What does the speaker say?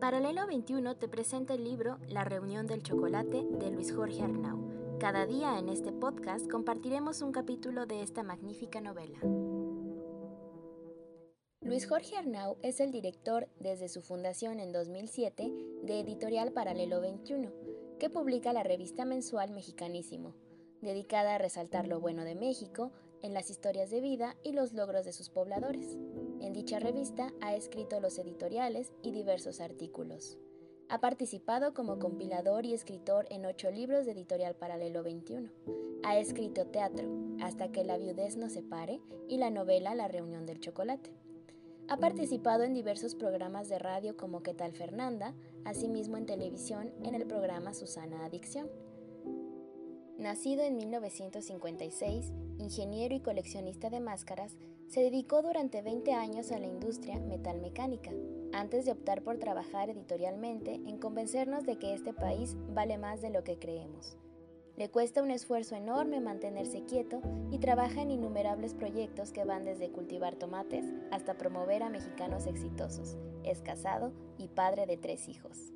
Paralelo 21 te presenta el libro La reunión del chocolate de Luis Jorge Arnau. Cada día en este podcast compartiremos un capítulo de esta magnífica novela. Luis Jorge Arnau es el director desde su fundación en 2007 de Editorial Paralelo 21, que publica la revista mensual Mexicanísimo, dedicada a resaltar lo bueno de México en las historias de vida y los logros de sus pobladores. En dicha revista ha escrito los editoriales y diversos artículos. Ha participado como compilador y escritor en ocho libros de Editorial Paralelo 21. Ha escrito teatro, Hasta que la viudez nos separe, y la novela La reunión del chocolate. Ha participado en diversos programas de radio como ¿Qué tal Fernanda? Asimismo en televisión en el programa Susana Adicción. Nacido en 1956, ingeniero y coleccionista de máscaras, se dedicó durante 20 años a la industria metalmecánica, antes de optar por trabajar editorialmente en convencernos de que este país vale más de lo que creemos. Le cuesta un esfuerzo enorme mantenerse quieto y trabaja en innumerables proyectos que van desde cultivar tomates hasta promover a mexicanos exitosos. Es casado y padre de tres hijos.